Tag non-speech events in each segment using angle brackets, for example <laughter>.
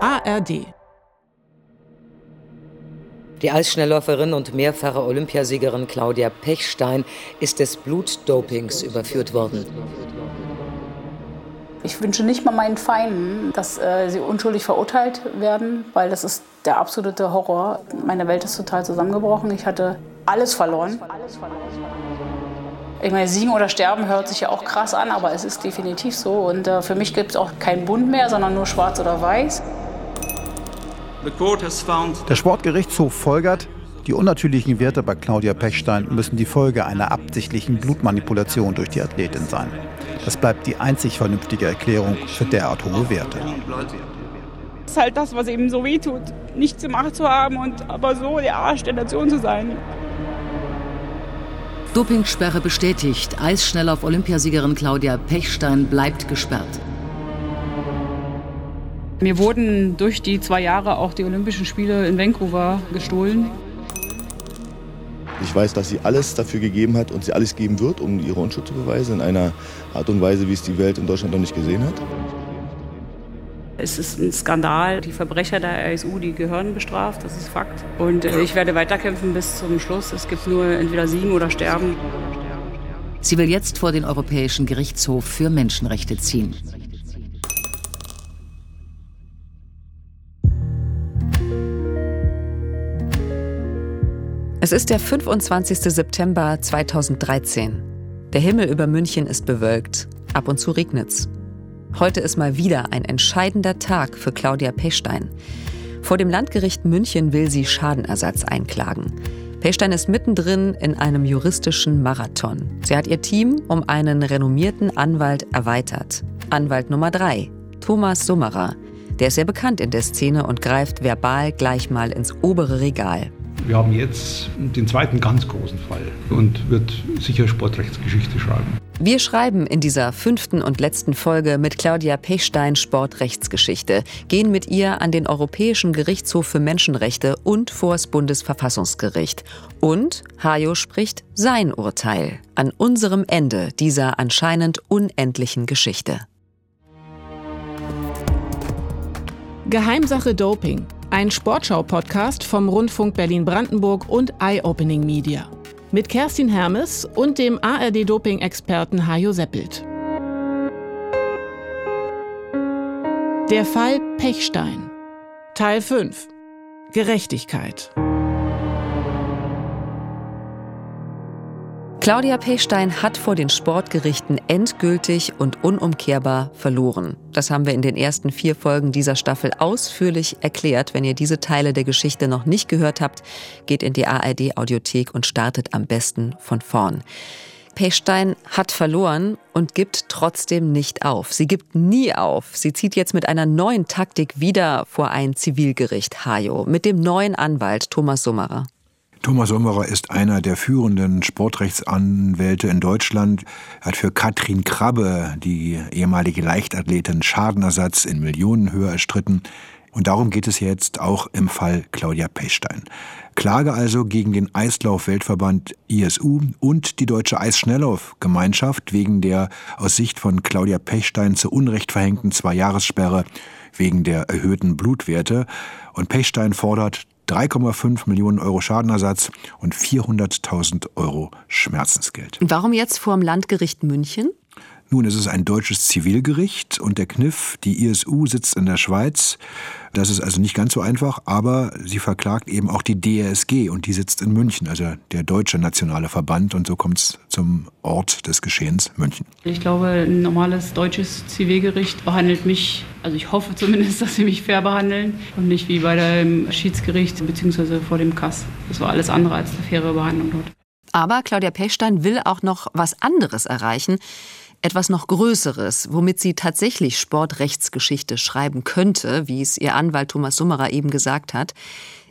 ARD die Eisschnellläuferin und mehrfache Olympiasiegerin Claudia Pechstein ist des Blutdopings überführt worden. Ich wünsche nicht mal meinen Feinden, dass äh, sie unschuldig verurteilt werden, weil das ist der absolute Horror. Meine Welt ist total zusammengebrochen. Ich hatte alles verloren. Ich meine, siegen oder sterben hört sich ja auch krass an, aber es ist definitiv so. Und äh, für mich gibt es auch keinen Bund mehr, sondern nur schwarz oder weiß. Der Sportgerichtshof folgert, die unnatürlichen Werte bei Claudia Pechstein müssen die Folge einer absichtlichen Blutmanipulation durch die Athletin sein. Das bleibt die einzig vernünftige Erklärung für derart hohe Werte. Das ist halt das, was eben so wehtut, nichts gemacht zu haben und aber so der Arsch der Nation zu sein. Dopingsperre bestätigt. Eisschnelllauf Olympiasiegerin Claudia Pechstein bleibt gesperrt. Mir wurden durch die zwei Jahre auch die Olympischen Spiele in Vancouver gestohlen. Ich weiß, dass sie alles dafür gegeben hat und sie alles geben wird, um ihre Unschuld zu beweisen, in einer Art und Weise, wie es die Welt in Deutschland noch nicht gesehen hat. Es ist ein Skandal. Die Verbrecher der RSU, die gehören bestraft, das ist Fakt. Und äh, ich werde weiterkämpfen bis zum Schluss. Es gibt nur entweder Siegen oder Sterben. Sie will jetzt vor den Europäischen Gerichtshof für Menschenrechte ziehen. Es ist der 25. September 2013. Der Himmel über München ist bewölkt. Ab und zu regnet's. Heute ist mal wieder ein entscheidender Tag für Claudia Pechstein. Vor dem Landgericht München will sie Schadenersatz einklagen. Pechstein ist mittendrin in einem juristischen Marathon. Sie hat ihr Team um einen renommierten Anwalt erweitert. Anwalt Nummer drei, Thomas Summerer. Der ist sehr bekannt in der Szene und greift verbal gleich mal ins obere Regal. Wir haben jetzt den zweiten ganz großen Fall und wird sicher Sportrechtsgeschichte schreiben. Wir schreiben in dieser fünften und letzten Folge mit Claudia Pechstein Sportrechtsgeschichte, gehen mit ihr an den Europäischen Gerichtshof für Menschenrechte und vors Bundesverfassungsgericht. Und Hajo spricht sein Urteil an unserem Ende dieser anscheinend unendlichen Geschichte. Geheimsache Doping ein Sportschau-Podcast vom Rundfunk Berlin-Brandenburg und Eye-Opening Media. Mit Kerstin Hermes und dem ARD-Doping-Experten Hajo Seppelt. Der Fall Pechstein. Teil 5. Gerechtigkeit. Claudia Pechstein hat vor den Sportgerichten endgültig und unumkehrbar verloren. Das haben wir in den ersten vier Folgen dieser Staffel ausführlich erklärt. Wenn ihr diese Teile der Geschichte noch nicht gehört habt, geht in die ARD Audiothek und startet am besten von vorn. Pechstein hat verloren und gibt trotzdem nicht auf. Sie gibt nie auf. Sie zieht jetzt mit einer neuen Taktik wieder vor ein Zivilgericht Hajo mit dem neuen Anwalt Thomas Summerer. Thomas Sommerer ist einer der führenden Sportrechtsanwälte in Deutschland. Er hat für Katrin Krabbe, die ehemalige Leichtathletin, Schadenersatz in Millionenhöhe erstritten. Und darum geht es jetzt auch im Fall Claudia Pechstein. Klage also gegen den Eislauf-Weltverband ISU und die Deutsche Eisschnelllauf-Gemeinschaft wegen der aus Sicht von Claudia Pechstein zu Unrecht verhängten Zwei-Jahressperre wegen der erhöhten Blutwerte. Und Pechstein fordert 3,5 Millionen Euro Schadenersatz und 400.000 Euro Schmerzensgeld. Warum jetzt vor dem Landgericht München? Nun, es ist ein deutsches Zivilgericht und der Kniff, die ISU sitzt in der Schweiz. Das ist also nicht ganz so einfach, aber sie verklagt eben auch die DRSG und die sitzt in München, also der deutsche nationale Verband und so kommt es zum Ort des Geschehens München. Ich glaube, ein normales deutsches Zivilgericht behandelt mich, also ich hoffe zumindest, <laughs> dass sie mich fair behandeln und nicht wie bei dem Schiedsgericht bzw. vor dem Kass. Das war alles andere als eine faire Behandlung dort. Aber Claudia Pechstein will auch noch was anderes erreichen etwas noch Größeres, womit sie tatsächlich Sportrechtsgeschichte schreiben könnte, wie es ihr Anwalt Thomas Summerer eben gesagt hat.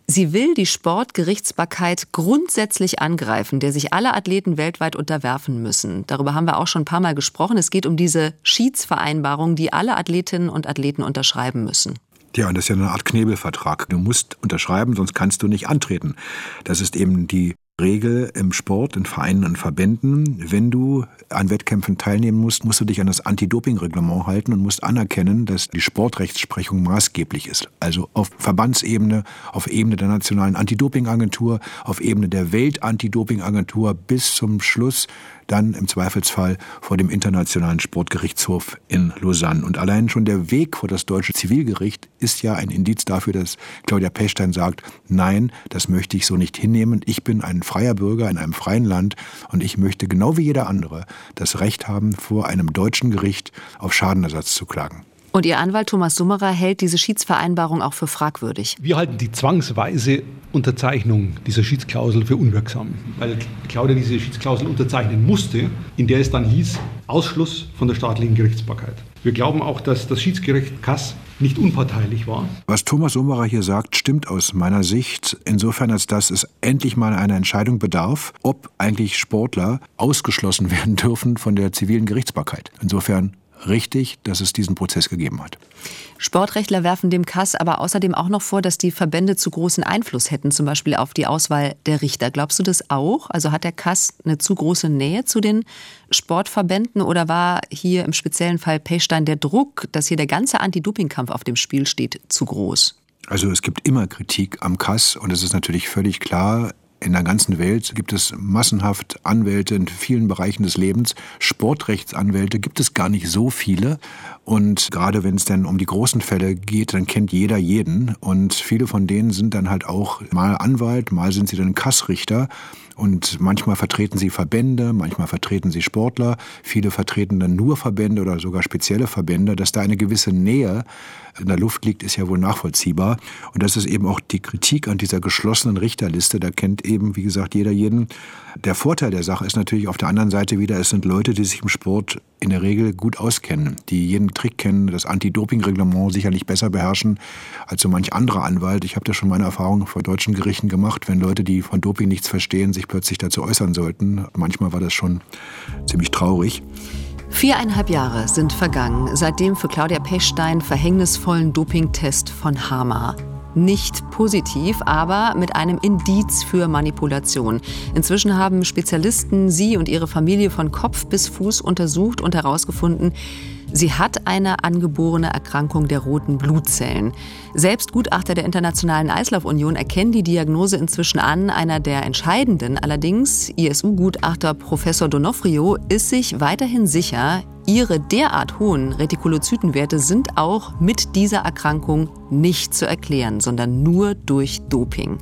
Sie will die Sportgerichtsbarkeit grundsätzlich angreifen, der sich alle Athleten weltweit unterwerfen müssen. Darüber haben wir auch schon ein paar Mal gesprochen. Es geht um diese Schiedsvereinbarung, die alle Athletinnen und Athleten unterschreiben müssen. Ja, und das ist ja eine Art Knebelvertrag. Du musst unterschreiben, sonst kannst du nicht antreten. Das ist eben die Regel im Sport, in Vereinen und Verbänden. Wenn du an Wettkämpfen teilnehmen musst, musst du dich an das Anti-Doping-Reglement halten und musst anerkennen, dass die Sportrechtsprechung maßgeblich ist. Also auf Verbandsebene, auf Ebene der Nationalen Anti-Doping-Agentur, auf Ebene der Welt-Anti-Doping-Agentur bis zum Schluss dann im Zweifelsfall vor dem Internationalen Sportgerichtshof in Lausanne. Und allein schon der Weg vor das deutsche Zivilgericht ist ja ein Indiz dafür, dass Claudia Pechstein sagt, nein, das möchte ich so nicht hinnehmen. Ich bin ein freier Bürger in einem freien Land und ich möchte genau wie jeder andere das Recht haben, vor einem deutschen Gericht auf Schadenersatz zu klagen. Und Ihr Anwalt Thomas Summerer hält diese Schiedsvereinbarung auch für fragwürdig. Wir halten die zwangsweise Unterzeichnung dieser Schiedsklausel für unwirksam, weil Claudia diese Schiedsklausel unterzeichnen musste, in der es dann hieß, Ausschluss von der staatlichen Gerichtsbarkeit. Wir glauben auch, dass das Schiedsgericht Kass nicht unparteilich war. Was Thomas Summerer hier sagt, stimmt aus meiner Sicht insofern, als dass es endlich mal eine Entscheidung bedarf, ob eigentlich Sportler ausgeschlossen <laughs> werden dürfen von der zivilen Gerichtsbarkeit. Insofern richtig, dass es diesen Prozess gegeben hat. Sportrechtler werfen dem Kass aber außerdem auch noch vor, dass die Verbände zu großen Einfluss hätten, zum Beispiel auf die Auswahl der Richter. Glaubst du das auch? Also hat der Kass eine zu große Nähe zu den Sportverbänden oder war hier im speziellen Fall Pechstein der Druck, dass hier der ganze Anti-Doping-Kampf auf dem Spiel steht, zu groß? Also es gibt immer Kritik am Kass und es ist natürlich völlig klar, in der ganzen Welt gibt es massenhaft Anwälte in vielen Bereichen des Lebens. Sportrechtsanwälte gibt es gar nicht so viele. Und gerade wenn es dann um die großen Fälle geht, dann kennt jeder jeden. Und viele von denen sind dann halt auch mal Anwalt, mal sind sie dann Kassrichter. Und manchmal vertreten sie Verbände, manchmal vertreten sie Sportler. Viele vertreten dann nur Verbände oder sogar spezielle Verbände. Dass da eine gewisse Nähe in der Luft liegt, ist ja wohl nachvollziehbar. Und das ist eben auch die Kritik an dieser geschlossenen Richterliste. Da kennt eben, wie gesagt, jeder jeden. Der Vorteil der Sache ist natürlich auf der anderen Seite wieder, es sind Leute, die sich im Sport in der Regel gut auskennen, die jeden Trick kennen, das Anti-Doping-Reglement sicherlich besser beherrschen als so manch anderer Anwalt. Ich habe da schon meine Erfahrungen vor deutschen Gerichten gemacht, wenn Leute, die von Doping nichts verstehen, sich plötzlich dazu äußern sollten. Manchmal war das schon ziemlich traurig. Viereinhalb Jahre sind vergangen, seitdem für Claudia Pechstein verhängnisvollen Dopingtest von Hama nicht positiv, aber mit einem Indiz für Manipulation. Inzwischen haben Spezialisten sie und ihre Familie von Kopf bis Fuß untersucht und herausgefunden, Sie hat eine angeborene Erkrankung der roten Blutzellen. Selbst Gutachter der Internationalen Eislaufunion erkennen die Diagnose inzwischen an. Einer der entscheidenden, allerdings ISU-Gutachter Professor Donofrio, ist sich weiterhin sicher, ihre derart hohen Retikulozytenwerte sind auch mit dieser Erkrankung nicht zu erklären, sondern nur durch Doping.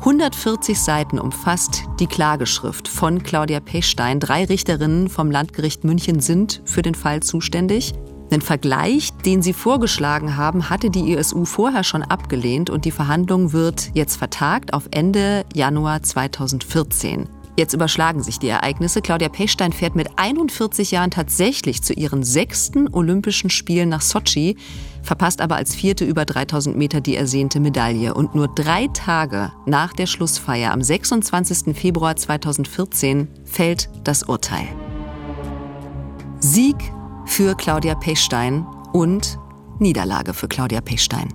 140 Seiten umfasst die Klageschrift von Claudia Pechstein. Drei Richterinnen vom Landgericht München sind für den Fall zuständig. Den Vergleich, den sie vorgeschlagen haben, hatte die ISU vorher schon abgelehnt und die Verhandlung wird jetzt vertagt auf Ende Januar 2014. Jetzt überschlagen sich die Ereignisse. Claudia Pechstein fährt mit 41 Jahren tatsächlich zu ihren sechsten Olympischen Spielen nach Sochi, verpasst aber als vierte über 3000 Meter die ersehnte Medaille. Und nur drei Tage nach der Schlussfeier am 26. Februar 2014 fällt das Urteil. Sieg für Claudia Pechstein und Niederlage für Claudia Pechstein.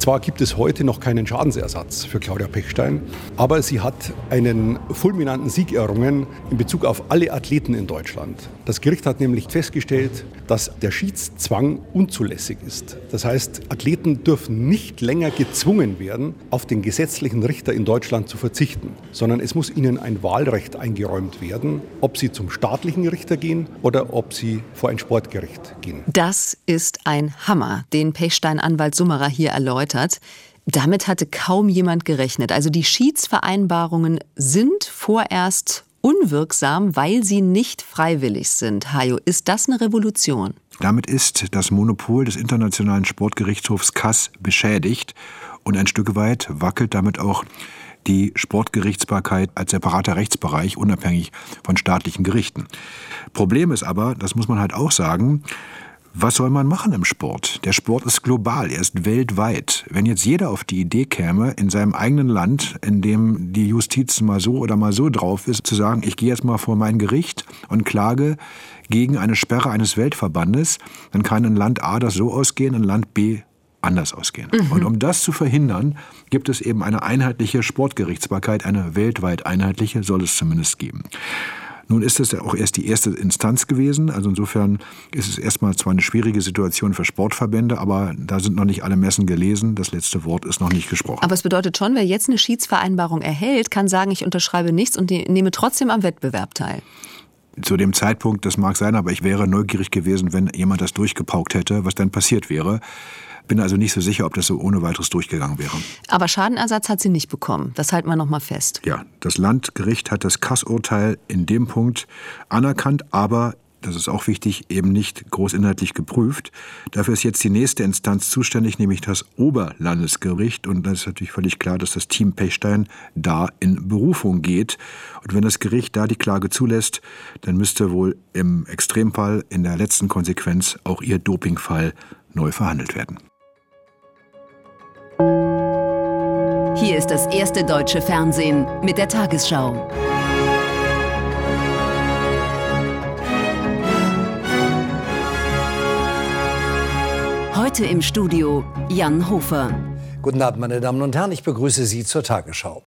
Zwar gibt es heute noch keinen Schadensersatz für Claudia Pechstein, aber sie hat einen fulminanten Sieg errungen in Bezug auf alle Athleten in Deutschland. Das Gericht hat nämlich festgestellt, dass der Schiedszwang unzulässig ist. Das heißt, Athleten dürfen nicht länger gezwungen werden, auf den gesetzlichen Richter in Deutschland zu verzichten, sondern es muss ihnen ein Wahlrecht eingeräumt werden, ob sie zum staatlichen Richter gehen oder ob sie vor ein Sportgericht gehen. Das ist ein Hammer, den Pechstein-Anwalt Summerer hier erläutert erläutert. Damit hatte kaum jemand gerechnet. Also die Schiedsvereinbarungen sind vorerst unwirksam, weil sie nicht freiwillig sind. Hajo, ist das eine Revolution? Damit ist das Monopol des Internationalen Sportgerichtshofs Kass beschädigt und ein Stück weit wackelt damit auch die Sportgerichtsbarkeit als separater Rechtsbereich unabhängig von staatlichen Gerichten. Problem ist aber, das muss man halt auch sagen, was soll man machen im Sport? Der Sport ist global, er ist weltweit. Wenn jetzt jeder auf die Idee käme, in seinem eigenen Land, in dem die Justiz mal so oder mal so drauf ist, zu sagen, ich gehe jetzt mal vor mein Gericht und klage gegen eine Sperre eines Weltverbandes, dann kann in Land A das so ausgehen, in Land B anders ausgehen. Mhm. Und um das zu verhindern, gibt es eben eine einheitliche Sportgerichtsbarkeit, eine weltweit einheitliche soll es zumindest geben. Nun ist es ja auch erst die erste Instanz gewesen. Also insofern ist es erstmal zwar eine schwierige Situation für Sportverbände, aber da sind noch nicht alle Messen gelesen. Das letzte Wort ist noch nicht gesprochen. Aber es bedeutet schon, wer jetzt eine Schiedsvereinbarung erhält, kann sagen, ich unterschreibe nichts und nehme trotzdem am Wettbewerb teil zu dem Zeitpunkt, das mag sein, aber ich wäre neugierig gewesen, wenn jemand das durchgepaukt hätte, was dann passiert wäre. Bin also nicht so sicher, ob das so ohne weiteres durchgegangen wäre. Aber Schadenersatz hat sie nicht bekommen. Das halten wir noch mal fest. Ja, das Landgericht hat das Kassurteil in dem Punkt anerkannt, aber das ist auch wichtig, eben nicht großinhaltlich geprüft. Dafür ist jetzt die nächste Instanz zuständig, nämlich das Oberlandesgericht. Und da ist natürlich völlig klar, dass das Team Pechstein da in Berufung geht. Und wenn das Gericht da die Klage zulässt, dann müsste wohl im Extremfall in der letzten Konsequenz auch ihr Dopingfall neu verhandelt werden. Hier ist das erste deutsche Fernsehen mit der Tagesschau. Heute im Studio Jan Hofer. Guten Abend, meine Damen und Herren, ich begrüße Sie zur Tagesschau.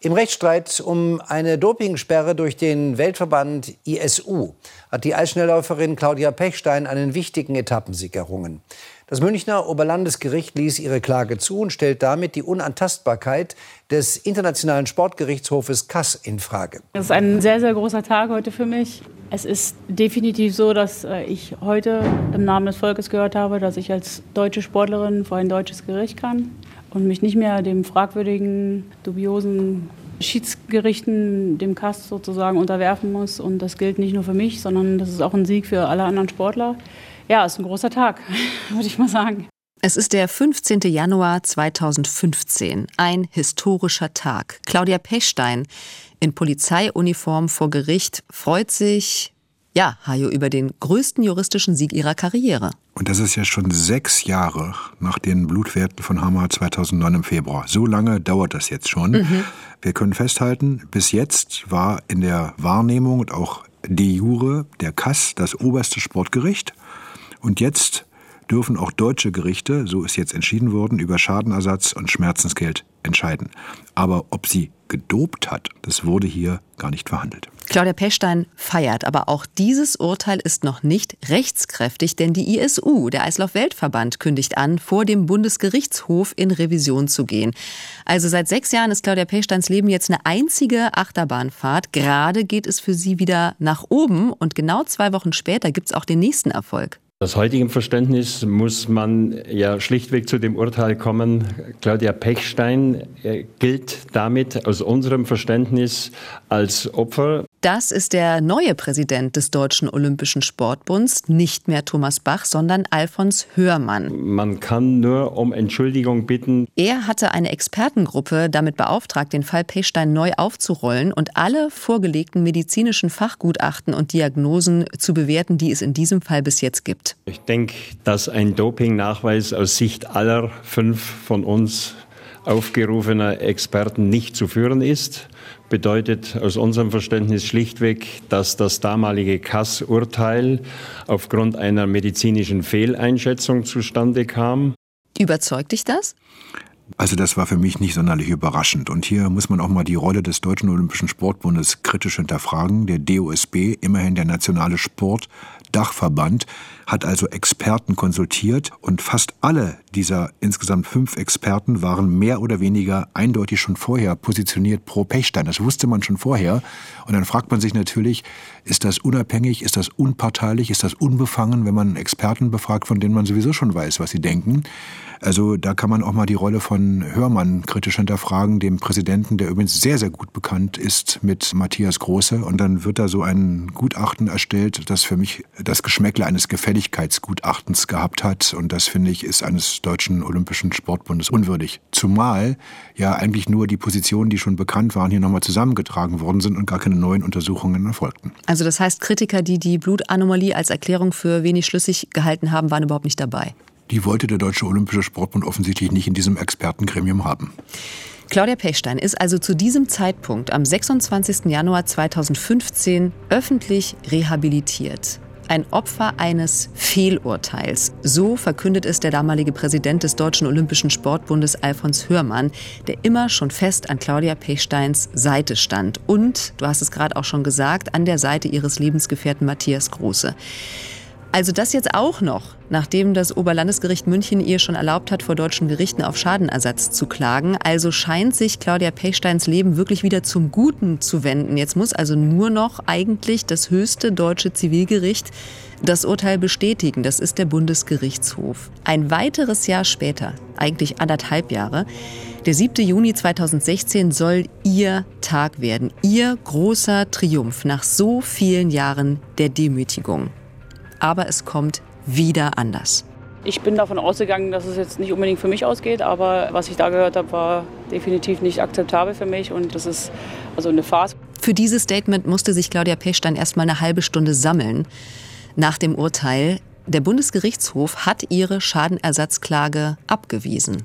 Im Rechtsstreit um eine Dopingsperre durch den Weltverband ISU hat die Eisschnellläuferin Claudia Pechstein einen wichtigen Etappensieg errungen. Das Münchner Oberlandesgericht ließ ihre Klage zu und stellt damit die Unantastbarkeit des Internationalen Sportgerichtshofes Kass in Frage. Es ist ein sehr, sehr großer Tag heute für mich. Es ist definitiv so, dass äh, ich heute im Namen des Volkes gehört habe, dass ich als deutsche Sportlerin vor ein deutsches Gericht kann und mich nicht mehr dem fragwürdigen, dubiosen Schiedsgerichten, dem Kass sozusagen unterwerfen muss. Und das gilt nicht nur für mich, sondern das ist auch ein Sieg für alle anderen Sportler. Ja, ist ein großer Tag, <laughs> würde ich mal sagen. Es ist der 15. Januar 2015, ein historischer Tag. Claudia Pechstein in Polizeiuniform vor Gericht freut sich, ja, Hajo, über den größten juristischen Sieg ihrer Karriere. Und das ist ja schon sechs Jahre nach den Blutwerten von Hammer 2009 im Februar. So lange dauert das jetzt schon. Mhm. Wir können festhalten, bis jetzt war in der Wahrnehmung und auch de jure der Kass das oberste Sportgericht. Und jetzt dürfen auch deutsche Gerichte, so ist jetzt entschieden worden, über Schadenersatz und Schmerzensgeld entscheiden. Aber ob sie gedopt hat, das wurde hier gar nicht verhandelt. Claudia Pechstein feiert, aber auch dieses Urteil ist noch nicht rechtskräftig, denn die ISU, der Eislauf-Weltverband, kündigt an, vor dem Bundesgerichtshof in Revision zu gehen. Also seit sechs Jahren ist Claudia Pechsteins Leben jetzt eine einzige Achterbahnfahrt. Gerade geht es für sie wieder nach oben und genau zwei Wochen später gibt es auch den nächsten Erfolg. Aus heutigem Verständnis muss man ja schlichtweg zu dem Urteil kommen, Claudia Pechstein äh, gilt damit aus unserem Verständnis als Opfer das ist der neue Präsident des Deutschen Olympischen Sportbunds, nicht mehr Thomas Bach, sondern Alfons Hörmann. Man kann nur um Entschuldigung bitten. Er hatte eine Expertengruppe damit beauftragt, den Fall Pechstein neu aufzurollen und alle vorgelegten medizinischen Fachgutachten und Diagnosen zu bewerten, die es in diesem Fall bis jetzt gibt. Ich denke, dass ein Dopingnachweis aus Sicht aller fünf von uns aufgerufener Experten nicht zu führen ist bedeutet aus unserem Verständnis schlichtweg, dass das damalige Kass-Urteil aufgrund einer medizinischen Fehleinschätzung zustande kam. Überzeugt dich das? Also das war für mich nicht sonderlich überraschend. Und hier muss man auch mal die Rolle des Deutschen Olympischen Sportbundes kritisch hinterfragen. Der DOSB, immerhin der nationale Sport, Dachverband hat also Experten konsultiert und fast alle dieser insgesamt fünf Experten waren mehr oder weniger eindeutig schon vorher positioniert pro Pechstein. Das wusste man schon vorher. Und dann fragt man sich natürlich, ist das unabhängig, ist das unparteilich, ist das unbefangen, wenn man Experten befragt, von denen man sowieso schon weiß, was sie denken. Also da kann man auch mal die Rolle von Hörmann kritisch hinterfragen, dem Präsidenten, der übrigens sehr, sehr gut bekannt ist mit Matthias Große. Und dann wird da so ein Gutachten erstellt, das für mich das Geschmäckle eines Gefälligkeitsgutachtens gehabt hat. Und das finde ich ist eines deutschen Olympischen Sportbundes unwürdig. Zumal ja eigentlich nur die Positionen, die schon bekannt waren, hier nochmal zusammengetragen worden sind und gar keine neuen Untersuchungen erfolgten. Also das heißt, Kritiker, die die Blutanomalie als Erklärung für wenig schlüssig gehalten haben, waren überhaupt nicht dabei die wollte der Deutsche Olympische Sportbund offensichtlich nicht in diesem Expertengremium haben. Claudia Pechstein ist also zu diesem Zeitpunkt am 26. Januar 2015 öffentlich rehabilitiert. Ein Opfer eines Fehlurteils. So verkündet es der damalige Präsident des Deutschen Olympischen Sportbundes Alfons Hörmann, der immer schon fest an Claudia Pechsteins Seite stand. Und, du hast es gerade auch schon gesagt, an der Seite ihres Lebensgefährten Matthias Große. Also das jetzt auch noch, nachdem das Oberlandesgericht München ihr schon erlaubt hat, vor deutschen Gerichten auf Schadenersatz zu klagen. Also scheint sich Claudia Pechsteins Leben wirklich wieder zum Guten zu wenden. Jetzt muss also nur noch eigentlich das höchste deutsche Zivilgericht das Urteil bestätigen. Das ist der Bundesgerichtshof. Ein weiteres Jahr später, eigentlich anderthalb Jahre, der 7. Juni 2016 soll ihr Tag werden, ihr großer Triumph nach so vielen Jahren der Demütigung aber es kommt wieder anders. Ich bin davon ausgegangen, dass es jetzt nicht unbedingt für mich ausgeht, aber was ich da gehört habe, war definitiv nicht akzeptabel für mich und das ist also eine Farce. Für dieses Statement musste sich Claudia Pechstein erst mal eine halbe Stunde sammeln. Nach dem Urteil, der Bundesgerichtshof hat ihre Schadenersatzklage abgewiesen.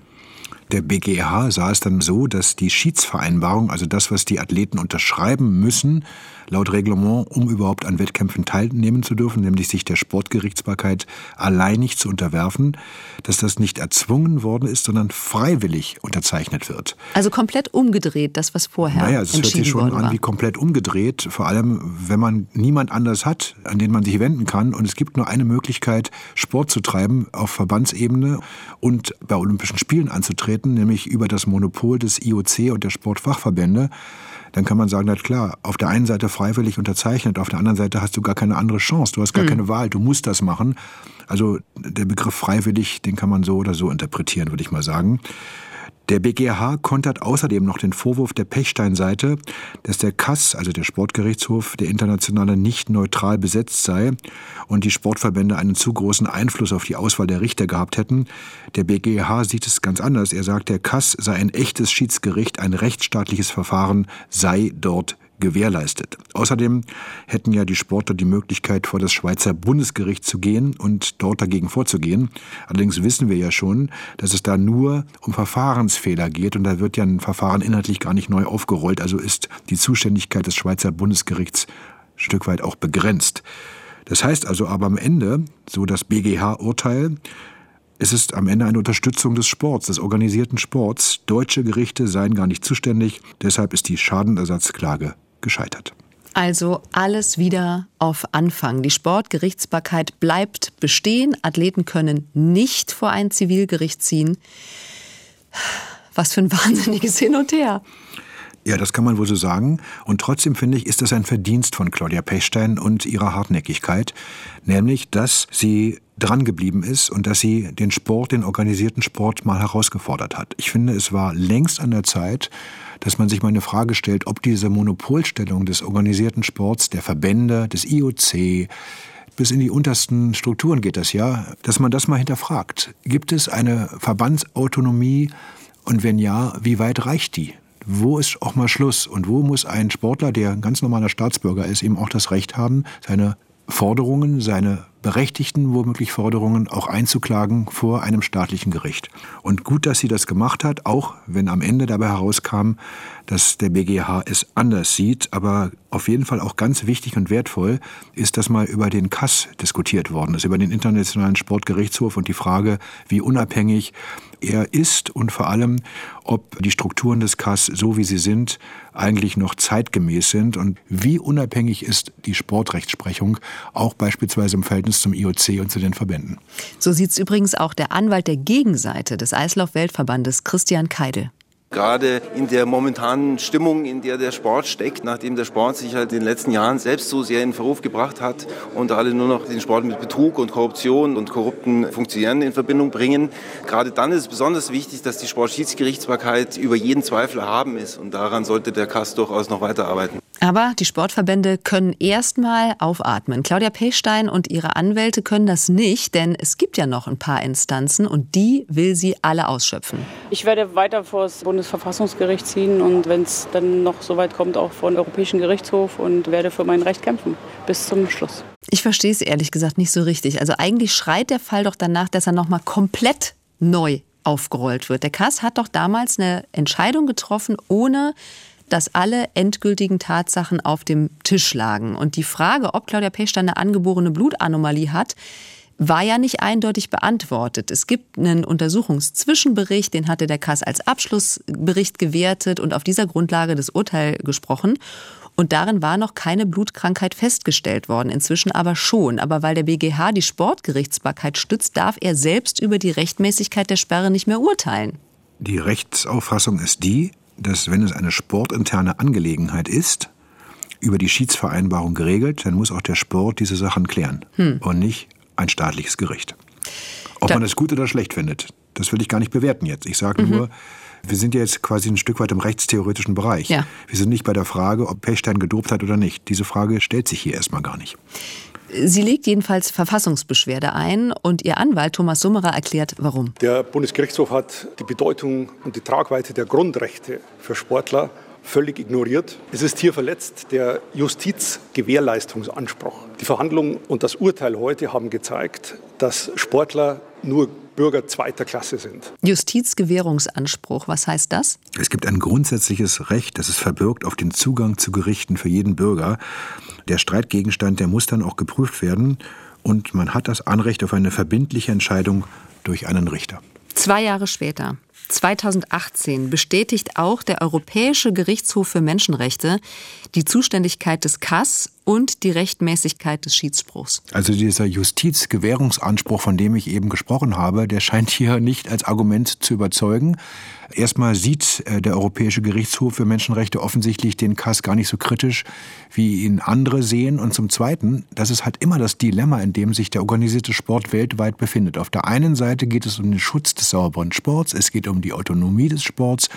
Der BGH sah es dann so, dass die Schiedsvereinbarung, also das, was die Athleten unterschreiben müssen, laut Reglement, um überhaupt an Wettkämpfen teilnehmen zu dürfen, nämlich sich der Sportgerichtsbarkeit alleinig zu unterwerfen, dass das nicht erzwungen worden ist, sondern freiwillig unterzeichnet wird. Also komplett umgedreht, das, was vorher Naja, es hört sich schon an wie komplett umgedreht, vor allem wenn man niemand anders hat, an den man sich wenden kann. Und es gibt nur eine Möglichkeit, Sport zu treiben auf Verbandsebene und bei Olympischen Spielen anzutreten, nämlich über das Monopol des IOC und der Sportfachverbände dann kann man sagen, na klar, auf der einen Seite freiwillig unterzeichnet, auf der anderen Seite hast du gar keine andere Chance, du hast gar mhm. keine Wahl, du musst das machen. Also der Begriff freiwillig, den kann man so oder so interpretieren, würde ich mal sagen. Der BGH kontert außerdem noch den Vorwurf der Pechstein-Seite, dass der KAS, also der Sportgerichtshof, der internationale nicht neutral besetzt sei und die Sportverbände einen zu großen Einfluss auf die Auswahl der Richter gehabt hätten. Der BGH sieht es ganz anders. Er sagt, der KAS sei ein echtes Schiedsgericht, ein rechtsstaatliches Verfahren sei dort gewährleistet. Außerdem hätten ja die Sportler die Möglichkeit, vor das Schweizer Bundesgericht zu gehen und dort dagegen vorzugehen. Allerdings wissen wir ja schon, dass es da nur um Verfahrensfehler geht und da wird ja ein Verfahren inhaltlich gar nicht neu aufgerollt. Also ist die Zuständigkeit des Schweizer Bundesgerichts ein Stück weit auch begrenzt. Das heißt also aber am Ende, so das BGH-Urteil, es ist am Ende eine Unterstützung des Sports, des organisierten Sports. Deutsche Gerichte seien gar nicht zuständig, deshalb ist die Schadenersatzklage gescheitert. Also alles wieder auf Anfang. Die Sportgerichtsbarkeit bleibt bestehen. Athleten können nicht vor ein Zivilgericht ziehen. Was für ein <laughs> wahnsinniges Hin und Her. Ja, das kann man wohl so sagen. Und trotzdem finde ich, ist das ein Verdienst von Claudia Pechstein und ihrer Hartnäckigkeit, nämlich, dass sie dran geblieben ist und dass sie den Sport, den organisierten Sport mal herausgefordert hat. Ich finde, es war längst an der Zeit, dass man sich mal eine Frage stellt, ob diese Monopolstellung des organisierten Sports, der Verbände, des IOC, bis in die untersten Strukturen geht das ja, dass man das mal hinterfragt. Gibt es eine Verbandsautonomie und wenn ja, wie weit reicht die? Wo ist auch mal Schluss und wo muss ein Sportler, der ein ganz normaler Staatsbürger ist, eben auch das Recht haben, seine Forderungen, seine berechtigten womöglich Forderungen auch einzuklagen vor einem staatlichen Gericht. Und gut, dass sie das gemacht hat, auch wenn am Ende dabei herauskam, dass der BGH es anders sieht. Aber auf jeden Fall auch ganz wichtig und wertvoll ist, dass mal über den Kass diskutiert worden ist, über den Internationalen Sportgerichtshof und die Frage, wie unabhängig er ist und vor allem, ob die Strukturen des Kass, so wie sie sind, eigentlich noch zeitgemäß sind und wie unabhängig ist die Sportrechtsprechung, auch beispielsweise im Verhältnis zum IOC und zu den Verbänden. So sieht es übrigens auch der Anwalt der Gegenseite des Eislauf-Weltverbandes, Christian Keidel. Gerade in der momentanen Stimmung, in der der Sport steckt, nachdem der Sport sich halt in den letzten Jahren selbst so sehr in Verruf gebracht hat und alle nur noch den Sport mit Betrug und Korruption und korrupten Funktionären in Verbindung bringen, gerade dann ist es besonders wichtig, dass die Sportschiedsgerichtsbarkeit über jeden Zweifel erhaben ist. Und daran sollte der KAS durchaus noch weiterarbeiten. Aber die Sportverbände können erstmal aufatmen. Claudia Pechstein und ihre Anwälte können das nicht, denn es gibt ja noch ein paar Instanzen und die will sie alle ausschöpfen. Ich werde weiter vor das Bundesverfassungsgericht ziehen und wenn es dann noch so weit kommt, auch vor den Europäischen Gerichtshof und werde für mein Recht kämpfen bis zum Schluss. Ich verstehe es ehrlich gesagt nicht so richtig. Also eigentlich schreit der Fall doch danach, dass er noch mal komplett neu aufgerollt wird. Der Kass hat doch damals eine Entscheidung getroffen, ohne dass alle endgültigen Tatsachen auf dem Tisch lagen. Und die Frage, ob Claudia Pechstein eine angeborene Blutanomalie hat, war ja nicht eindeutig beantwortet. Es gibt einen Untersuchungszwischenbericht, den hatte der Kass als Abschlussbericht gewertet und auf dieser Grundlage das Urteil gesprochen. Und darin war noch keine Blutkrankheit festgestellt worden, inzwischen aber schon. Aber weil der BGH die Sportgerichtsbarkeit stützt, darf er selbst über die Rechtmäßigkeit der Sperre nicht mehr urteilen. Die Rechtsauffassung ist die, dass wenn es eine sportinterne Angelegenheit ist, über die Schiedsvereinbarung geregelt, dann muss auch der Sport diese Sachen klären hm. und nicht ein staatliches Gericht. Ob da man das gut oder schlecht findet, das will ich gar nicht bewerten jetzt. Ich sage mhm. nur, wir sind jetzt quasi ein Stück weit im rechtstheoretischen Bereich. Ja. Wir sind nicht bei der Frage, ob Pechstein gedopt hat oder nicht. Diese Frage stellt sich hier erstmal gar nicht. Sie legt jedenfalls Verfassungsbeschwerde ein und Ihr Anwalt Thomas Summerer erklärt, warum. Der Bundesgerichtshof hat die Bedeutung und die Tragweite der Grundrechte für Sportler völlig ignoriert. Es ist hier verletzt der Justizgewährleistungsanspruch. Die Verhandlung und das Urteil heute haben gezeigt, dass Sportler nur Bürger zweiter Klasse sind. Justizgewährungsanspruch, was heißt das? Es gibt ein grundsätzliches Recht, das es verbirgt auf den Zugang zu Gerichten für jeden Bürger. Der Streitgegenstand, der muss dann auch geprüft werden und man hat das Anrecht auf eine verbindliche Entscheidung durch einen Richter. Zwei Jahre später 2018 bestätigt auch der Europäische Gerichtshof für Menschenrechte die Zuständigkeit des Kass und die Rechtmäßigkeit des Schiedsspruchs. Also dieser Justizgewährungsanspruch, von dem ich eben gesprochen habe, der scheint hier nicht als Argument zu überzeugen. Erstmal sieht äh, der Europäische Gerichtshof für Menschenrechte offensichtlich den Kass gar nicht so kritisch, wie ihn andere sehen. Und zum Zweiten, das ist halt immer das Dilemma, in dem sich der organisierte Sport weltweit befindet. Auf der einen Seite geht es um den Schutz des sauberen Sports, es geht um die Autonomie des Sports,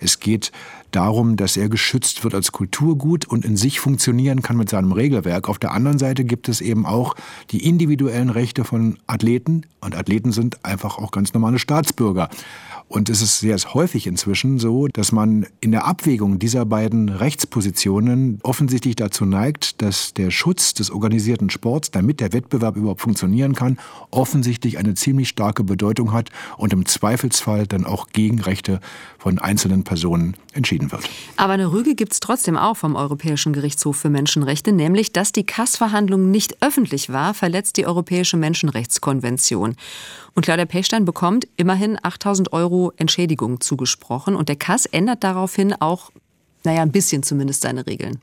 es geht darum, dass er geschützt wird als Kulturgut und in sich funktionieren kann mit seinem Regelwerk. Auf der anderen Seite gibt es eben auch die individuellen Rechte von Athleten und Athleten sind einfach auch ganz normale Staatsbürger. Und es ist sehr häufig inzwischen so, dass man in der Abwägung dieser beiden Rechtspositionen offensichtlich dazu neigt, dass der Schutz des organisierten Sports, damit der Wettbewerb überhaupt funktionieren kann, offensichtlich eine ziemlich starke Bedeutung hat und im Zweifelsfall dann auch gegen Rechte von einzelnen Personen entschieden wird. Aber eine Rüge gibt es trotzdem auch vom Europäischen Gerichtshof für Menschenrechte, nämlich dass die Kassverhandlung nicht öffentlich war, verletzt die Europäische Menschenrechtskonvention. Und Claudia Pechstein bekommt immerhin 8000 Euro Entschädigung zugesprochen. Und der Kass ändert daraufhin auch, naja, ein bisschen zumindest seine Regeln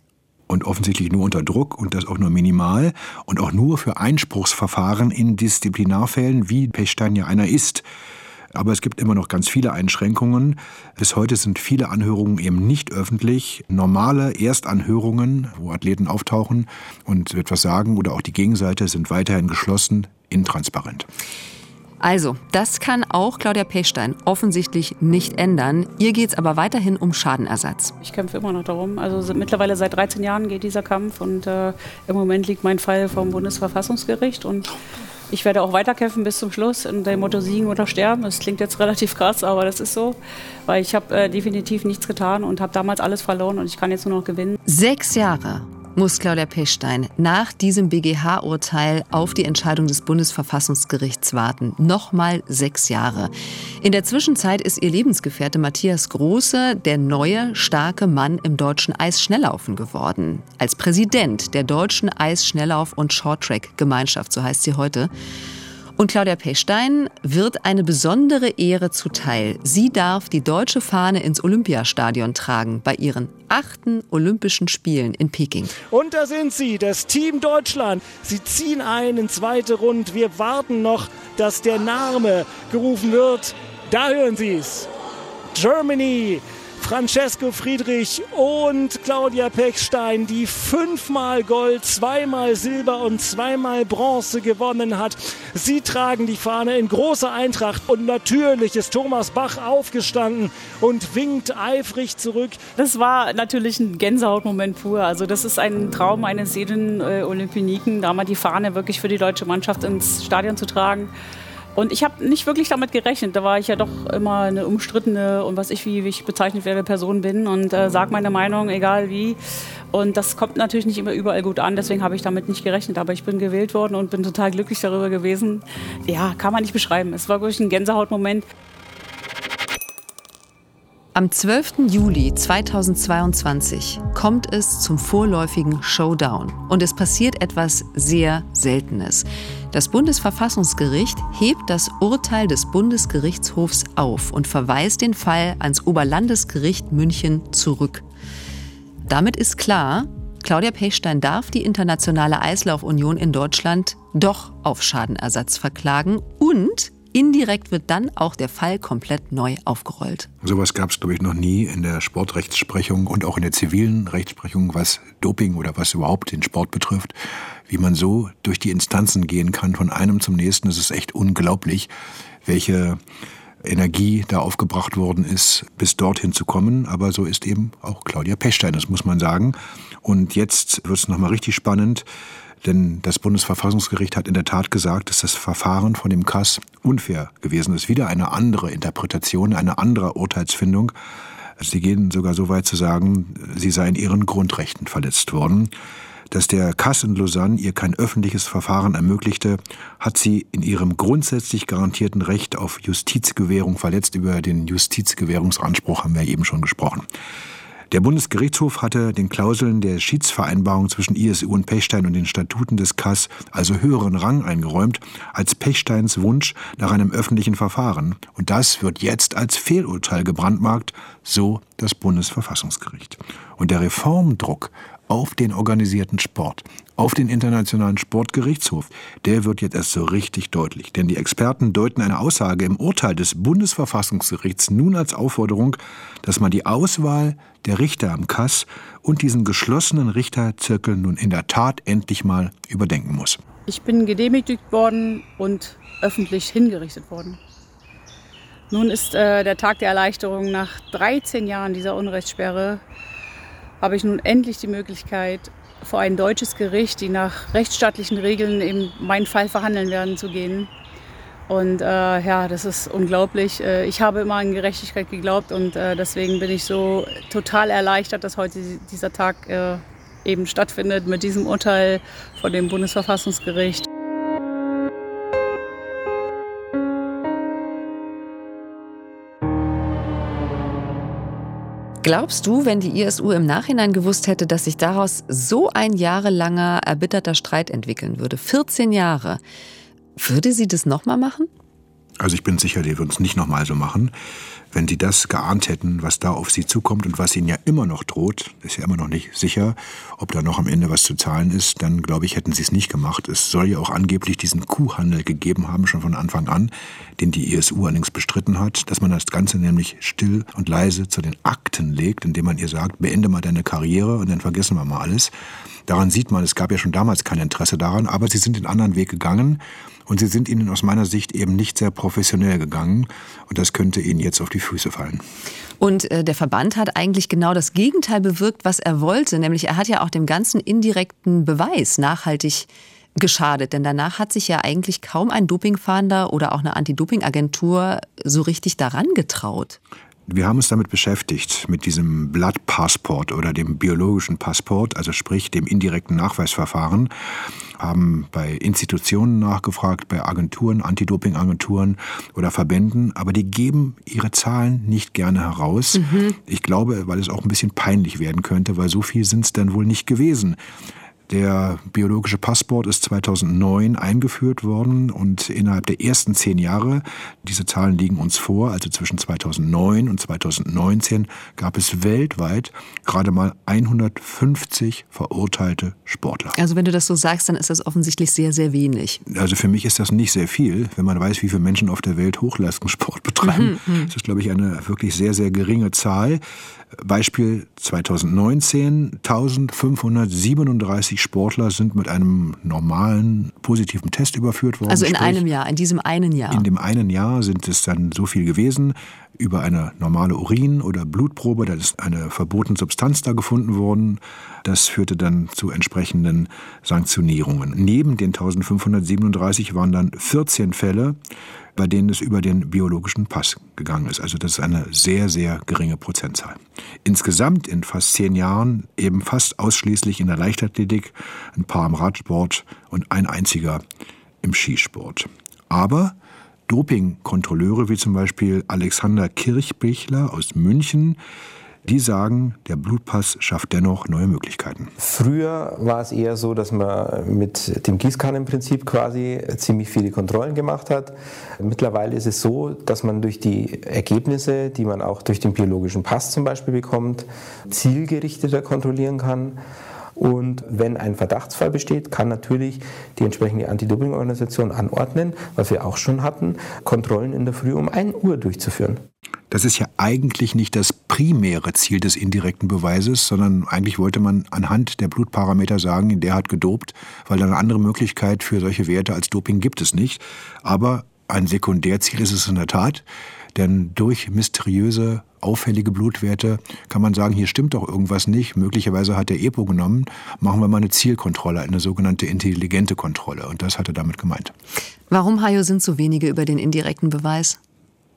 und offensichtlich nur unter Druck und das auch nur minimal und auch nur für Einspruchsverfahren in Disziplinarfällen, wie Pechstein ja einer ist. Aber es gibt immer noch ganz viele Einschränkungen. Bis heute sind viele Anhörungen eben nicht öffentlich. Normale Erstanhörungen, wo Athleten auftauchen und etwas sagen oder auch die Gegenseite sind weiterhin geschlossen, intransparent. Also, das kann auch Claudia Pechstein offensichtlich nicht ändern. Ihr geht es aber weiterhin um Schadenersatz. Ich kämpfe immer noch darum. Also mittlerweile seit 13 Jahren geht dieser Kampf und äh, im Moment liegt mein Fall vom Bundesverfassungsgericht und ich werde auch weiterkämpfen bis zum Schluss in dem Motto siegen oder sterben. Das klingt jetzt relativ krass, aber das ist so, weil ich habe äh, definitiv nichts getan und habe damals alles verloren und ich kann jetzt nur noch gewinnen. Sechs Jahre muss Claudia Pechstein nach diesem BGH-Urteil auf die Entscheidung des Bundesverfassungsgerichts warten. Nochmal sechs Jahre. In der Zwischenzeit ist ihr Lebensgefährte Matthias Große der neue, starke Mann im deutschen Eisschnelllaufen geworden. Als Präsident der deutschen Eisschnelllauf- und Shorttrack-Gemeinschaft, so heißt sie heute. Und Claudia Pechstein wird eine besondere Ehre zuteil. Sie darf die deutsche Fahne ins Olympiastadion tragen bei ihren achten Olympischen Spielen in Peking. Und da sind sie, das Team Deutschland. Sie ziehen ein in zweite Runde. Wir warten noch, dass der Name gerufen wird. Da hören Sie es. Germany Francesco Friedrich und Claudia Pechstein, die fünfmal Gold, zweimal Silber und zweimal Bronze gewonnen hat. Sie tragen die Fahne in großer Eintracht und natürlich ist Thomas Bach aufgestanden und winkt eifrig zurück. Das war natürlich ein Gänsehautmoment pur. Also das ist ein Traum eines jeden äh, Olympioniken, da mal die Fahne wirklich für die deutsche Mannschaft ins Stadion zu tragen. Und ich habe nicht wirklich damit gerechnet. Da war ich ja doch immer eine umstrittene und was ich, wie ich bezeichnet werde, Person bin und äh, sage meine Meinung, egal wie. Und das kommt natürlich nicht immer überall gut an, deswegen habe ich damit nicht gerechnet. Aber ich bin gewählt worden und bin total glücklich darüber gewesen. Ja, kann man nicht beschreiben. Es war wirklich ein Gänsehautmoment. Am 12. Juli 2022 kommt es zum vorläufigen Showdown und es passiert etwas sehr Seltenes. Das Bundesverfassungsgericht hebt das Urteil des Bundesgerichtshofs auf und verweist den Fall ans Oberlandesgericht München zurück. Damit ist klar, Claudia Pechstein darf die Internationale Eislaufunion in Deutschland doch auf Schadenersatz verklagen und Indirekt wird dann auch der Fall komplett neu aufgerollt. Sowas gab es, glaube ich, noch nie in der Sportrechtsprechung und auch in der zivilen Rechtsprechung, was Doping oder was überhaupt den Sport betrifft. Wie man so durch die Instanzen gehen kann, von einem zum nächsten, das ist echt unglaublich, welche Energie da aufgebracht worden ist, bis dorthin zu kommen. Aber so ist eben auch Claudia Pechstein, das muss man sagen. Und jetzt wird es nochmal richtig spannend. Denn das Bundesverfassungsgericht hat in der Tat gesagt, dass das Verfahren von dem Kass unfair gewesen ist. Wieder eine andere Interpretation, eine andere Urteilsfindung. Sie gehen sogar so weit zu sagen, sie sei in ihren Grundrechten verletzt worden. Dass der Kass in Lausanne ihr kein öffentliches Verfahren ermöglichte, hat sie in ihrem grundsätzlich garantierten Recht auf Justizgewährung verletzt. Über den Justizgewährungsanspruch haben wir eben schon gesprochen. Der Bundesgerichtshof hatte den Klauseln der Schiedsvereinbarung zwischen ISU und Pechstein und den Statuten des KAS also höheren Rang eingeräumt als Pechsteins Wunsch nach einem öffentlichen Verfahren. Und das wird jetzt als Fehlurteil gebrandmarkt, so das Bundesverfassungsgericht. Und der Reformdruck auf den organisierten Sport, auf den Internationalen Sportgerichtshof, der wird jetzt erst so richtig deutlich. Denn die Experten deuten eine Aussage im Urteil des Bundesverfassungsgerichts nun als Aufforderung, dass man die Auswahl der Richter am Kass und diesen geschlossenen Richterzirkel nun in der Tat endlich mal überdenken muss. Ich bin gedemütigt worden und öffentlich hingerichtet worden. Nun ist äh, der Tag der Erleichterung nach 13 Jahren dieser Unrechtssperre habe ich nun endlich die Möglichkeit, vor ein deutsches Gericht, die nach rechtsstaatlichen Regeln eben meinen Fall verhandeln werden, zu gehen. Und äh, ja, das ist unglaublich. Äh, ich habe immer an Gerechtigkeit geglaubt und äh, deswegen bin ich so total erleichtert, dass heute dieser Tag äh, eben stattfindet mit diesem Urteil vor dem Bundesverfassungsgericht. Glaubst du, wenn die ISU im Nachhinein gewusst hätte, dass sich daraus so ein jahrelanger erbitterter Streit entwickeln würde, 14 Jahre, würde sie das nochmal machen? Also ich bin sicher, die würden es nicht nochmal so machen. Wenn sie das geahnt hätten, was da auf sie zukommt und was ihnen ja immer noch droht, ist ja immer noch nicht sicher, ob da noch am Ende was zu zahlen ist, dann glaube ich, hätten sie es nicht gemacht. Es soll ja auch angeblich diesen Kuhhandel gegeben haben, schon von Anfang an, den die ESU allerdings bestritten hat, dass man das Ganze nämlich still und leise zu den Akten legt, indem man ihr sagt, beende mal deine Karriere und dann vergessen wir mal alles. Daran sieht man, es gab ja schon damals kein Interesse daran, aber sie sind den anderen Weg gegangen und sie sind ihnen aus meiner Sicht eben nicht sehr professionell gegangen. Und das könnte ihnen jetzt auf die Füße fallen. Und äh, der Verband hat eigentlich genau das Gegenteil bewirkt, was er wollte. Nämlich er hat ja auch dem ganzen indirekten Beweis nachhaltig geschadet. Denn danach hat sich ja eigentlich kaum ein Dopingfahnder oder auch eine Anti-Doping-Agentur so richtig daran getraut. Wir haben uns damit beschäftigt, mit diesem Blood Passport oder dem biologischen Passport, also sprich dem indirekten Nachweisverfahren, haben bei Institutionen nachgefragt, bei Agenturen, Anti-Doping-Agenturen oder Verbänden, aber die geben ihre Zahlen nicht gerne heraus. Mhm. Ich glaube, weil es auch ein bisschen peinlich werden könnte, weil so viel sind es dann wohl nicht gewesen. Der biologische Passport ist 2009 eingeführt worden und innerhalb der ersten zehn Jahre, diese Zahlen liegen uns vor, also zwischen 2009 und 2019 gab es weltweit gerade mal 150 verurteilte Sportler. Also wenn du das so sagst, dann ist das offensichtlich sehr, sehr wenig. Also für mich ist das nicht sehr viel, wenn man weiß, wie viele Menschen auf der Welt Hochleistungssport <laughs> betreiben. Mhm, mhm. das ist, glaube ich, eine wirklich sehr, sehr geringe Zahl. Beispiel 2019, 1537 Sportler sind mit einem normalen positiven Test überführt worden. Also in Sprich, einem Jahr, in diesem einen Jahr. In dem einen Jahr sind es dann so viel gewesen. Über eine normale Urin- oder Blutprobe, da ist eine verbotene Substanz da gefunden worden. Das führte dann zu entsprechenden Sanktionierungen. Neben den 1537 waren dann 14 Fälle, bei denen es über den biologischen Pass gegangen ist. Also das ist eine sehr, sehr geringe Prozentzahl. Insgesamt in fast zehn Jahren eben fast ausschließlich in der Leichtathletik, ein paar im Radsport und ein einziger im Skisport. Aber Dopingkontrolleure wie zum Beispiel Alexander Kirchbichler aus München, die sagen, der Blutpass schafft dennoch neue Möglichkeiten. Früher war es eher so, dass man mit dem Gießkannenprinzip quasi ziemlich viele Kontrollen gemacht hat. Mittlerweile ist es so, dass man durch die Ergebnisse, die man auch durch den biologischen Pass zum Beispiel bekommt, zielgerichteter kontrollieren kann. Und wenn ein Verdachtsfall besteht, kann natürlich die entsprechende Anti-Doping-Organisation anordnen, was wir auch schon hatten, Kontrollen in der Früh um 1 Uhr durchzuführen. Das ist ja eigentlich nicht das primäre Ziel des indirekten Beweises, sondern eigentlich wollte man anhand der Blutparameter sagen, der hat gedopt, weil eine andere Möglichkeit für solche Werte als Doping gibt es nicht. Aber ein Sekundärziel ist es in der Tat, denn durch mysteriöse, auffällige Blutwerte kann man sagen, hier stimmt doch irgendwas nicht. Möglicherweise hat der EPO genommen. Machen wir mal eine Zielkontrolle, eine sogenannte intelligente Kontrolle. Und das hat er damit gemeint. Warum, Hajo, sind so wenige über den indirekten Beweis?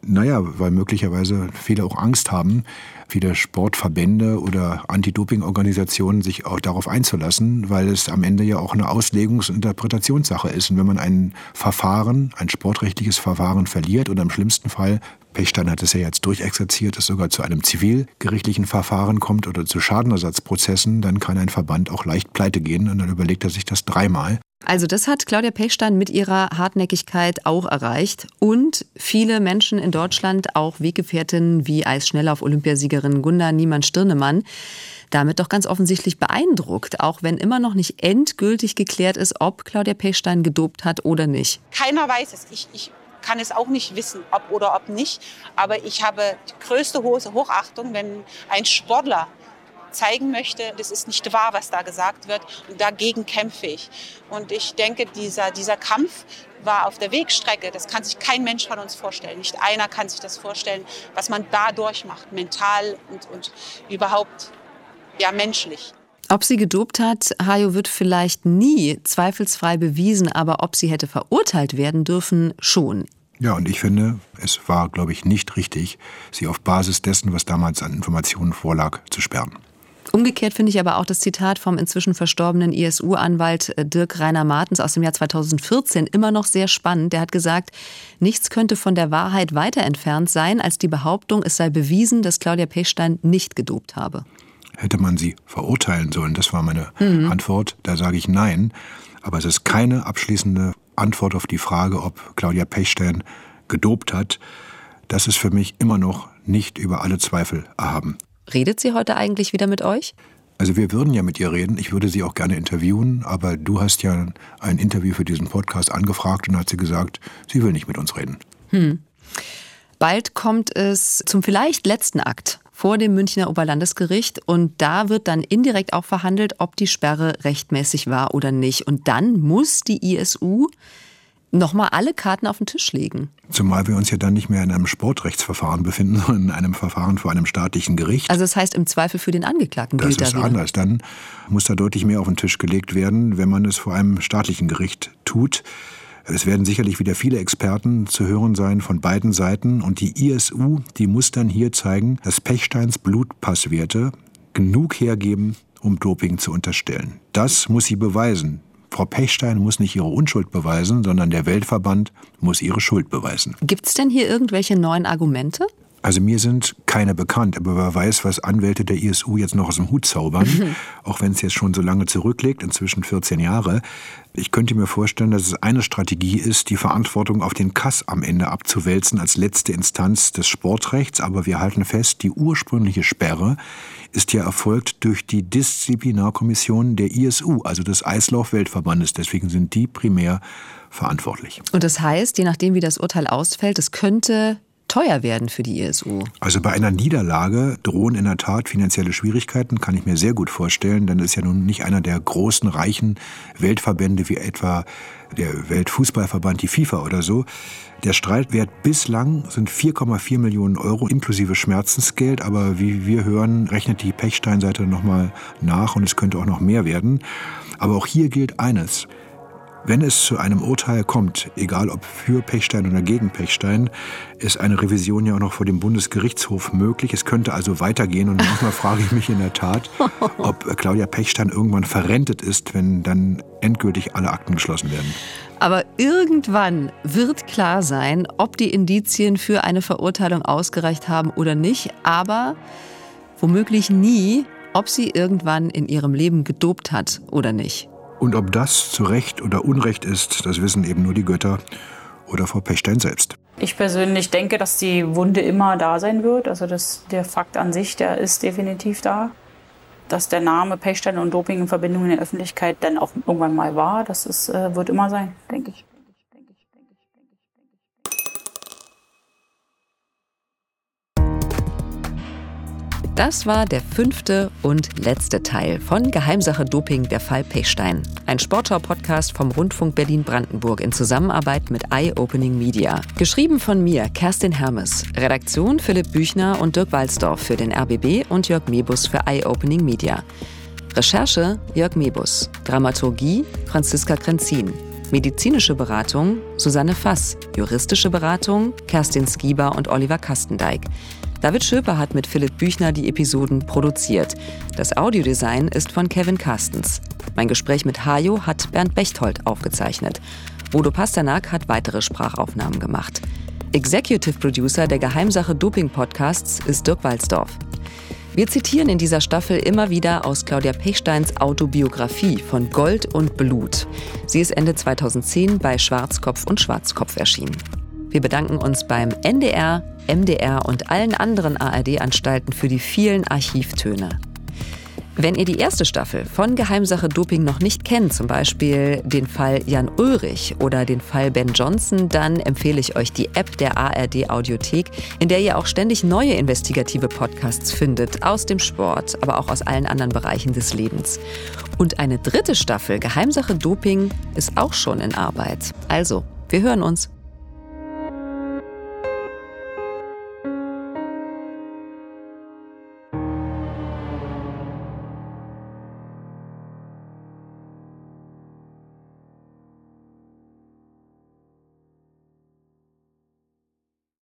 Naja, weil möglicherweise viele auch Angst haben, viele Sportverbände oder Anti-Doping-Organisationen sich auch darauf einzulassen, weil es am Ende ja auch eine Auslegungs- und Interpretationssache ist. Und wenn man ein Verfahren, ein sportrechtliches Verfahren verliert oder im schlimmsten Fall Pechstein hat es ja jetzt durchexerziert, es sogar zu einem zivilgerichtlichen Verfahren kommt oder zu Schadenersatzprozessen, dann kann ein Verband auch leicht pleite gehen und dann überlegt er sich das dreimal. Also das hat Claudia Pechstein mit ihrer Hartnäckigkeit auch erreicht und viele Menschen in Deutschland, auch Weggefährtinnen wie Eisschnelllauf-Olympiasiegerin Gunda Niemann-Stirnemann, damit doch ganz offensichtlich beeindruckt, auch wenn immer noch nicht endgültig geklärt ist, ob Claudia Pechstein gedopt hat oder nicht. Keiner weiß es. Ich, ich kann es auch nicht wissen, ob oder ob nicht. Aber ich habe die größte Hochachtung, wenn ein Sportler zeigen möchte, das ist nicht wahr, was da gesagt wird. Und dagegen kämpfe ich. Und ich denke, dieser, dieser Kampf war auf der Wegstrecke. Das kann sich kein Mensch von uns vorstellen. Nicht einer kann sich das vorstellen, was man da durchmacht, mental und, und überhaupt ja, menschlich. Ob sie gedopt hat, Hajo wird vielleicht nie zweifelsfrei bewiesen, aber ob sie hätte verurteilt werden dürfen, schon. Ja, und ich finde, es war, glaube ich, nicht richtig, sie auf Basis dessen, was damals an Informationen vorlag, zu sperren. Umgekehrt finde ich aber auch das Zitat vom inzwischen verstorbenen ISU-Anwalt äh, Dirk Rainer Martens aus dem Jahr 2014 immer noch sehr spannend. Der hat gesagt, nichts könnte von der Wahrheit weiter entfernt sein, als die Behauptung, es sei bewiesen, dass Claudia Pechstein nicht gedopt habe. Hätte man sie verurteilen sollen? Das war meine mhm. Antwort. Da sage ich nein. Aber es ist keine abschließende Antwort auf die Frage, ob Claudia Pechstein gedopt hat. Das ist für mich immer noch nicht über alle Zweifel erhaben. Redet sie heute eigentlich wieder mit euch? Also wir würden ja mit ihr reden. Ich würde sie auch gerne interviewen, aber du hast ja ein Interview für diesen Podcast angefragt und hat sie gesagt, sie will nicht mit uns reden. Hm. Bald kommt es zum vielleicht letzten Akt vor dem Münchner Oberlandesgericht und da wird dann indirekt auch verhandelt, ob die Sperre rechtmäßig war oder nicht. Und dann muss die ISU nochmal alle Karten auf den Tisch legen. Zumal wir uns ja dann nicht mehr in einem Sportrechtsverfahren befinden, sondern in einem Verfahren vor einem staatlichen Gericht. Also das heißt im Zweifel für den Angeklagten das gilt Das ist anders. Dann muss da deutlich mehr auf den Tisch gelegt werden, wenn man es vor einem staatlichen Gericht tut. Es werden sicherlich wieder viele Experten zu hören sein von beiden Seiten. Und die ISU, die muss dann hier zeigen, dass Pechsteins Blutpasswerte genug hergeben, um Doping zu unterstellen. Das muss sie beweisen. Frau Pechstein muss nicht ihre Unschuld beweisen, sondern der Weltverband muss ihre Schuld beweisen. Gibt es denn hier irgendwelche neuen Argumente? Also mir sind keine bekannt, aber wer weiß, was Anwälte der ISU jetzt noch aus dem Hut zaubern, auch wenn es jetzt schon so lange zurückliegt, inzwischen 14 Jahre. Ich könnte mir vorstellen, dass es eine Strategie ist, die Verantwortung auf den Kass am Ende abzuwälzen als letzte Instanz des Sportrechts. Aber wir halten fest, die ursprüngliche Sperre ist ja erfolgt durch die Disziplinarkommission der ISU, also des Eislauf-Weltverbandes. Deswegen sind die primär verantwortlich. Und das heißt, je nachdem, wie das Urteil ausfällt, es könnte teuer werden für die ISU. Also bei einer Niederlage drohen in der Tat finanzielle Schwierigkeiten, kann ich mir sehr gut vorstellen, denn es ist ja nun nicht einer der großen, reichen Weltverbände wie etwa der Weltfußballverband, die FIFA oder so. Der Streitwert bislang sind 4,4 Millionen Euro inklusive Schmerzensgeld, aber wie wir hören, rechnet die Pechstein-Seite nochmal nach und es könnte auch noch mehr werden. Aber auch hier gilt eines. Wenn es zu einem Urteil kommt, egal ob für Pechstein oder gegen Pechstein, ist eine Revision ja auch noch vor dem Bundesgerichtshof möglich. Es könnte also weitergehen. Und manchmal <laughs> frage ich mich in der Tat, ob Claudia Pechstein irgendwann verrentet ist, wenn dann endgültig alle Akten geschlossen werden. Aber irgendwann wird klar sein, ob die Indizien für eine Verurteilung ausgereicht haben oder nicht. Aber womöglich nie, ob sie irgendwann in ihrem Leben gedopt hat oder nicht. Und ob das zu Recht oder Unrecht ist, das wissen eben nur die Götter oder Frau Pechstein selbst. Ich persönlich denke, dass die Wunde immer da sein wird. Also das, der Fakt an sich, der ist definitiv da. Dass der Name Pechstein und Doping in Verbindung in der Öffentlichkeit dann auch irgendwann mal war, das ist, äh, wird immer sein, denke ich. Das war der fünfte und letzte Teil von Geheimsache Doping, der Fall Pechstein. Ein Sportschau-Podcast vom Rundfunk Berlin-Brandenburg in Zusammenarbeit mit Eye Opening Media. Geschrieben von mir, Kerstin Hermes. Redaktion Philipp Büchner und Dirk Walzdorf für den RBB und Jörg Mebus für Eye Opening Media. Recherche Jörg Mebus. Dramaturgie Franziska Krenzin. Medizinische Beratung Susanne Fass. Juristische Beratung Kerstin Skieber und Oliver Kastendijk. David Schöper hat mit Philipp Büchner die Episoden produziert. Das Audiodesign ist von Kevin Carstens. Mein Gespräch mit Hajo hat Bernd Bechtold aufgezeichnet. Bodo Pasternak hat weitere Sprachaufnahmen gemacht. Executive Producer der Geheimsache Doping Podcasts ist Dirk Walzdorf. Wir zitieren in dieser Staffel immer wieder aus Claudia Pechsteins Autobiografie von Gold und Blut. Sie ist Ende 2010 bei Schwarzkopf und Schwarzkopf erschienen. Wir bedanken uns beim NDR, MDR und allen anderen ARD-Anstalten für die vielen Archivtöne. Wenn ihr die erste Staffel von Geheimsache Doping noch nicht kennt, zum Beispiel den Fall Jan Ulrich oder den Fall Ben Johnson, dann empfehle ich euch die App der ARD Audiothek, in der ihr auch ständig neue investigative Podcasts findet, aus dem Sport, aber auch aus allen anderen Bereichen des Lebens. Und eine dritte Staffel Geheimsache Doping ist auch schon in Arbeit. Also, wir hören uns.